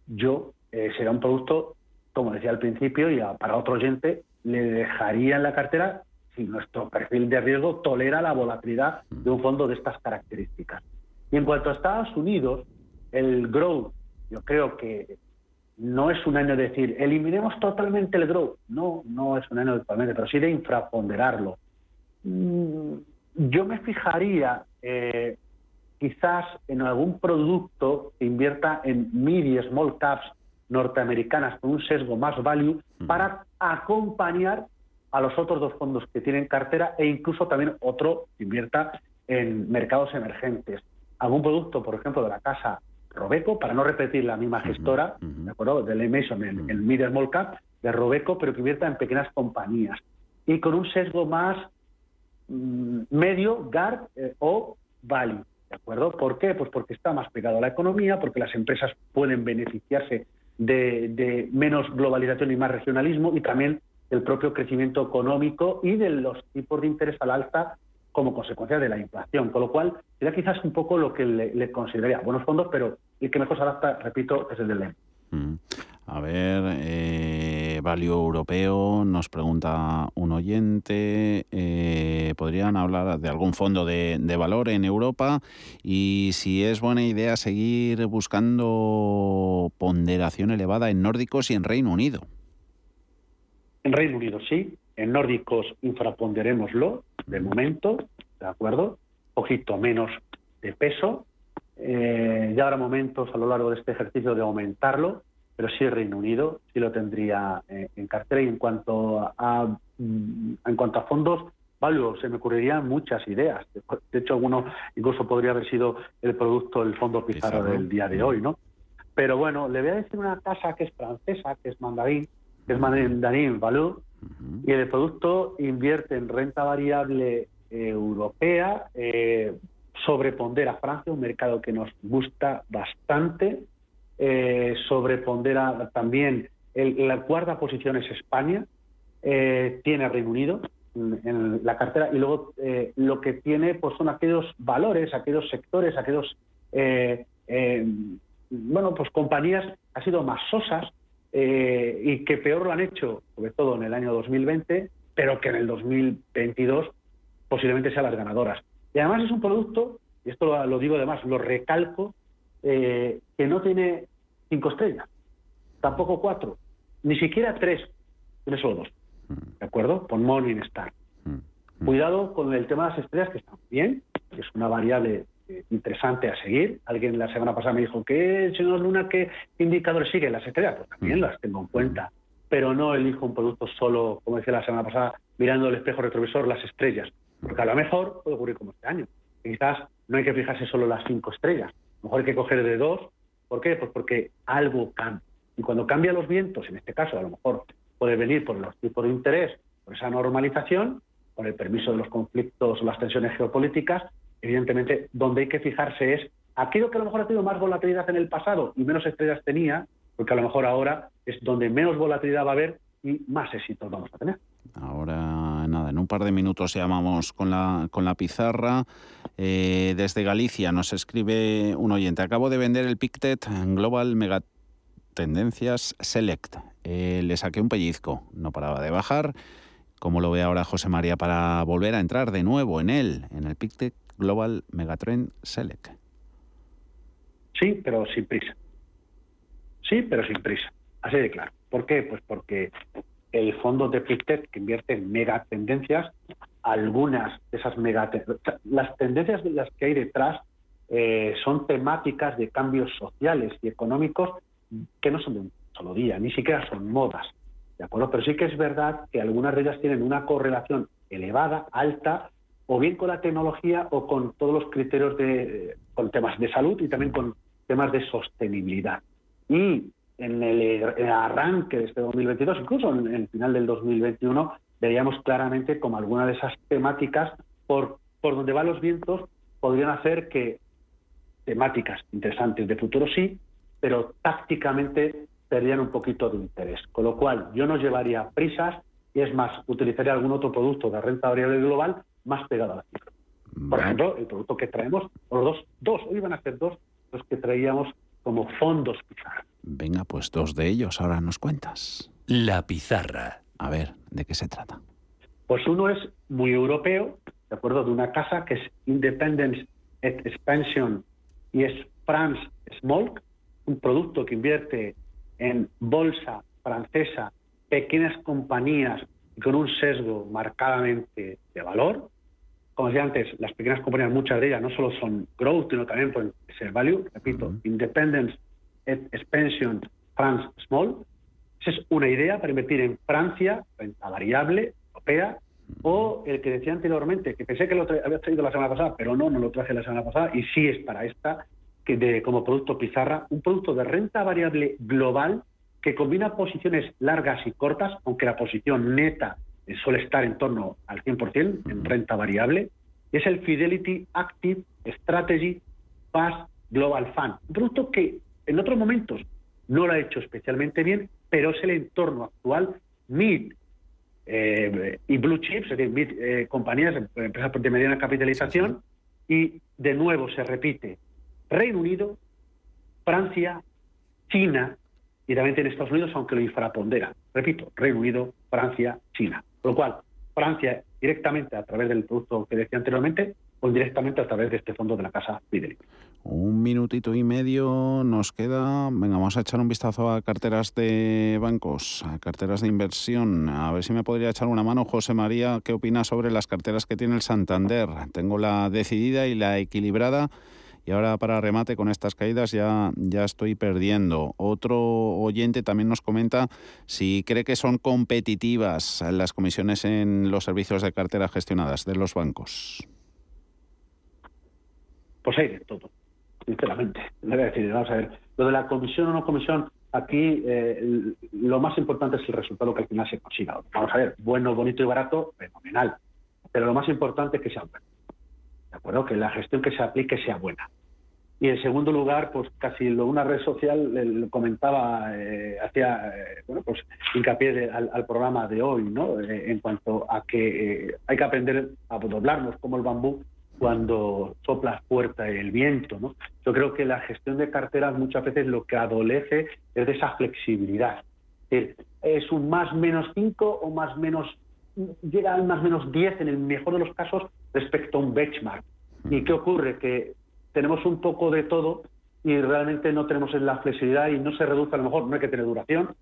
yo eh, será un producto, como decía al principio, y para otro oyente, le dejaría en la cartera si nuestro perfil de riesgo tolera la volatilidad de un fondo de estas características. Y en cuanto a Estados Unidos, el growth, yo creo que no es un año de decir, eliminemos totalmente el growth. No, no es un año totalmente, pero sí de infraponderarlo. Mm, yo me fijaría eh, quizás en algún producto que invierta en mid y small caps norteamericanas con un sesgo más value para acompañar a los otros dos fondos que tienen cartera e incluso también otro que invierta en mercados emergentes. Algún producto, por ejemplo, de la casa Robeco, para no repetir la misma gestora, ¿de acuerdo? Del en el mid small cap de Robeco, pero que invierta en pequeñas compañías. Y con un sesgo más Mm, medio, GAR eh, o value. ¿De acuerdo? ¿Por qué? Pues porque está más pegado a la economía, porque las empresas pueden beneficiarse de, menos globalización y más regionalismo y también del propio crecimiento económico y de los tipos de interés al alta como consecuencia de la inflación. Con lo cual, sería quizás un poco lo que le, consideraría buenos fondos, pero el que mejor se adapta, repito, es el del LEM. Mm. A ver, eh, Value Europeo, nos pregunta un oyente, eh, ¿podrían hablar de algún fondo de, valor en Europa? Y si es buena idea seguir buscando ponderación elevada en nórdicos y en Reino Unido. En Reino Unido sí, en nórdicos infraponderémoslo de momento, ¿de acuerdo? Ojito menos de peso. Eh, ya habrá momentos a lo largo de este ejercicio de aumentarlo pero sí Reino Unido sí lo tendría eh, en cartera y en cuanto a, mm, en cuanto a fondos value se me ocurrirían muchas ideas de hecho alguno incluso podría haber sido el producto del fondo Pizarro, del día de hoy no pero bueno le voy a decir una casa que es francesa que es Mandarín que es Mandarín Value y el producto invierte en renta variable europea eh, sobrepondera Francia un mercado que nos gusta bastante eh, sobrepondera también la cuarta posición es España, eh, tiene Reino Unido en, la cartera y luego eh, lo que tiene pues son aquellos valores, aquellos sectores, aquellos eh, bueno pues compañías ha sido más sosas y que peor lo han hecho, sobre todo en el año 2020, pero que en el 2022 posiblemente sean las ganadoras. Y además es un producto y esto lo, lo digo además, lo recalco, eh, que no tiene cinco estrellas, tampoco cuatro, ni siquiera tres, tiene solo dos. ¿De acuerdo? Con Morningstar. Cuidado con el tema de las estrellas, que están bien, que es una variable eh, interesante a seguir. Alguien la semana pasada me dijo, ¿qué, señor Luna, qué indicadores sigue las estrellas? Pues también las tengo en cuenta, pero no elijo un producto solo, como decía la semana pasada, mirando el espejo retrovisor, las estrellas, porque a lo mejor puede ocurrir como este año. quizás no hay que fijarse solo las cinco estrellas, a lo mejor hay que coger de dos. ¿Por qué? Pues porque algo cambia. Y cuando cambian los vientos, en este caso a lo mejor puede venir por los tipos de interés, por esa normalización, por el permiso de los conflictos o las tensiones geopolíticas, evidentemente donde hay que fijarse es aquello que a lo mejor ha tenido más volatilidad en el pasado y menos estrellas tenía, porque a lo mejor ahora es donde menos volatilidad va a haber y más éxitos vamos a tener. Ahora, nada, en un par de minutos llamamos con la, con la pizarra. Eh, desde Galicia nos escribe un oyente. Acabo de vender el Pictet Global Mega Tendencias Select. Eh, le saqué un pellizco, no paraba de bajar. ¿Cómo lo ve ahora José María para volver a entrar de nuevo en él, en el Pictet Global Megatrend Select? Sí, pero sin prisa. Sí, pero sin prisa. Así de claro. ¿Por qué? Pues porque el fondo de Pictet, que invierte en megatendencias, algunas de esas megatendencias, las tendencias de las que hay detrás eh, son temáticas de cambios sociales y económicos que no son de un solo día, ni siquiera son modas, ¿de acuerdo? Pero sí que es verdad que algunas de ellas tienen una correlación elevada, alta, o bien con la tecnología o con todos los criterios de, con temas de salud y también con temas de sostenibilidad. Y en el, arranque de este 2022, incluso en el final del 2021, veríamos claramente como alguna de esas temáticas por, por donde van los vientos podrían hacer que temáticas interesantes de futuro sí, pero tácticamente perdían un poquito de interés. Con lo cual, yo no llevaría prisas y es más, utilizaría algún otro producto de renta variable global más pegado a la cifra. Por ejemplo, el producto que traemos, los dos, dos, hoy van a ser dos, los que traíamos como fondos pizarra. Venga, pues dos de ellos, ahora nos cuentas. La pizarra. A ver, ¿de qué se trata? Pues uno es muy europeo, de acuerdo, de una casa que es Independence Expansion y es France Small, un producto que invierte en bolsa francesa, pequeñas compañías con un sesgo marcadamente de valor. Como decía antes, las pequeñas compañías, muchas de ellas no solo son growth, sino también pueden ser value. Repito, Independence, Expansion, France Small. Esa es una idea para invertir en Francia, renta variable, europea, o el que decía anteriormente, que pensé que lo había traído la semana pasada, pero no, no lo traje la semana pasada, y sí es para esta, que de, como producto pizarra, un producto de renta variable global que combina posiciones largas y cortas, aunque la posición neta suele estar en torno al 100% en renta variable, es el Fidelity Active Strategy Fast Global Fund. Un producto que en otros momentos no lo ha hecho especialmente bien, pero es el entorno actual mid eh, y blue chips, es decir, mid, eh, compañías, empresas de mediana capitalización, y de nuevo se repite Reino Unido, Francia, China y también en Estados Unidos, aunque lo infrapondera. Repito, Reino Unido, Francia, China. Con lo cual, Francia directamente a través del producto que decía anteriormente o indirectamente a través de este fondo de la casa Fidelity. Un minutito y medio nos queda. Venga, vamos a echar un vistazo a carteras de bancos, a carteras de inversión. A ver si me podría echar una mano, José María, ¿qué opina sobre las carteras que tiene el Santander? Tengo la decidida y la equilibrada y ahora para remate con estas caídas ya, ya estoy perdiendo. Otro oyente también nos comenta si cree que son competitivas las comisiones en los servicios de cartera gestionadas de los bancos. Pues hay de todo, sinceramente. Vamos a ver, lo de la comisión o no comisión, aquí eh, lo más importante es el resultado que al final se consiga. Vamos a ver, bueno, bonito y barato, fenomenal. Pero lo más importante es que sea bueno. ¿De acuerdo? Que la gestión que se aplique sea buena. Y en segundo lugar, pues casi lo, una red social lo comentaba, eh, hacía eh, bueno, pues hincapié al, programa de hoy, ¿no? Eh, en cuanto a que hay que aprender a doblarnos como el bambú cuando sopla fuerte el viento, ¿no? Yo creo que la gestión de carteras muchas veces lo que adolece es de esa flexibilidad. Es, es un más menos 5 o más menos llega al más menos 10 en el mejor de los casos respecto a un benchmark. ¿Y qué ocurre? Que tenemos un poco de todo y realmente no tenemos la flexibilidad y no se reduce a lo mejor, no hay que tener duración,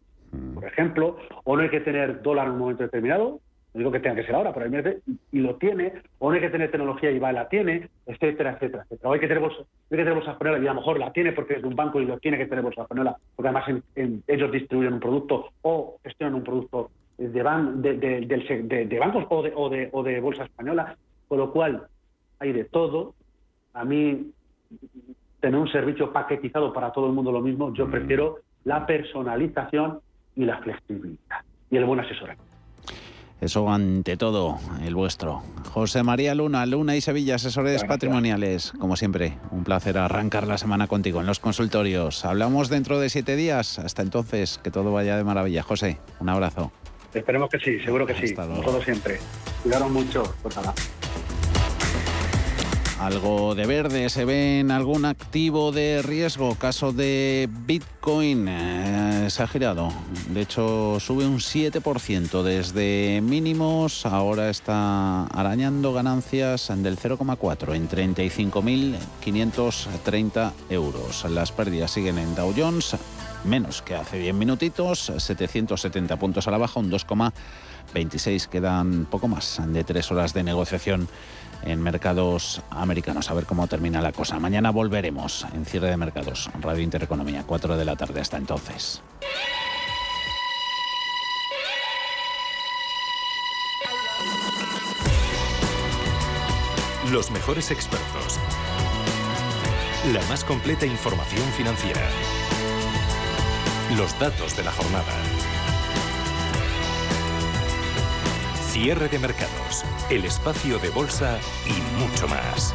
por ejemplo, o no hay que tener dólar en un momento determinado, no digo que tenga que ser ahora, pero hay y lo tiene, o no hay que tener tecnología y va la tiene, etcétera, etcétera, etcétera. O hay que tener bolsa, hay que tener bolsa española y a lo mejor la tiene porque es de un banco y lo tiene que tener bolsa española, porque además ellos distribuyen un producto o gestionan un producto de, de, de, bancos o de, o, de, o de bolsa española, con lo cual hay de todo. A mí tener un servicio paquetizado para todo el mundo lo mismo, yo mm. prefiero la personalización y la flexibilidad y el buen asesoramiento. Eso ante todo, el vuestro. José María Luna, Luna y Sevilla, asesores patrimoniales. Como siempre, un placer arrancar la semana contigo en los consultorios. Hablamos dentro de siete días. Hasta entonces, que todo vaya de maravilla. José, un abrazo. Esperemos que sí, seguro que sí. Como todo siempre. Cuidaron mucho. Pues nada. Algo de verde se ve en algún activo de riesgo. Caso de Bitcoin eh, se ha girado. De hecho, sube un 7% desde mínimos. Ahora está arañando ganancias del 0,4 en 35.530 euros. Las pérdidas siguen en Dow Jones, menos que hace 10 minutitos, 770 puntos a la baja, un 2,26. Quedan poco más de tres horas de negociación en mercados americanos. A ver cómo termina la cosa. Mañana volveremos en cierre de mercados. Radio Intereconomía, 4 de la tarde. Hasta entonces. Los mejores expertos. La más completa información financiera. Los datos de la jornada. Cierre de mercados, el espacio de bolsa y mucho más.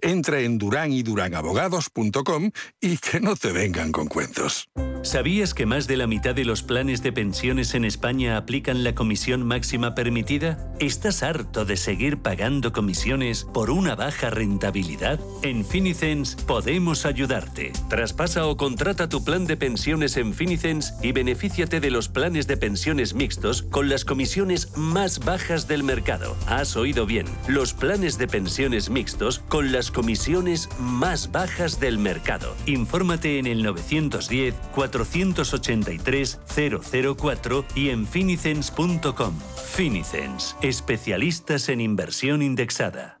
Entra en duranyduranAbogados.com y que no te vengan con cuentos. ¿Sabías que más de la mitad de los planes de pensiones en España aplican la comisión máxima permitida? ¿Estás harto de seguir pagando comisiones por una baja rentabilidad? En Finicens podemos ayudarte. Traspasa o contrata tu plan de pensiones en Finicens y benefíciate de los planes de pensiones mixtos con las comisiones más bajas del mercado. Has oído bien, los planes de pensiones mixtos con las comisiones más bajas del mercado. Infórmate en el 910-483-004 y en finicens.com. Finicens, especialistas en inversión indexada.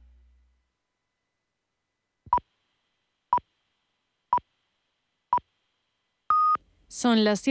Son las 7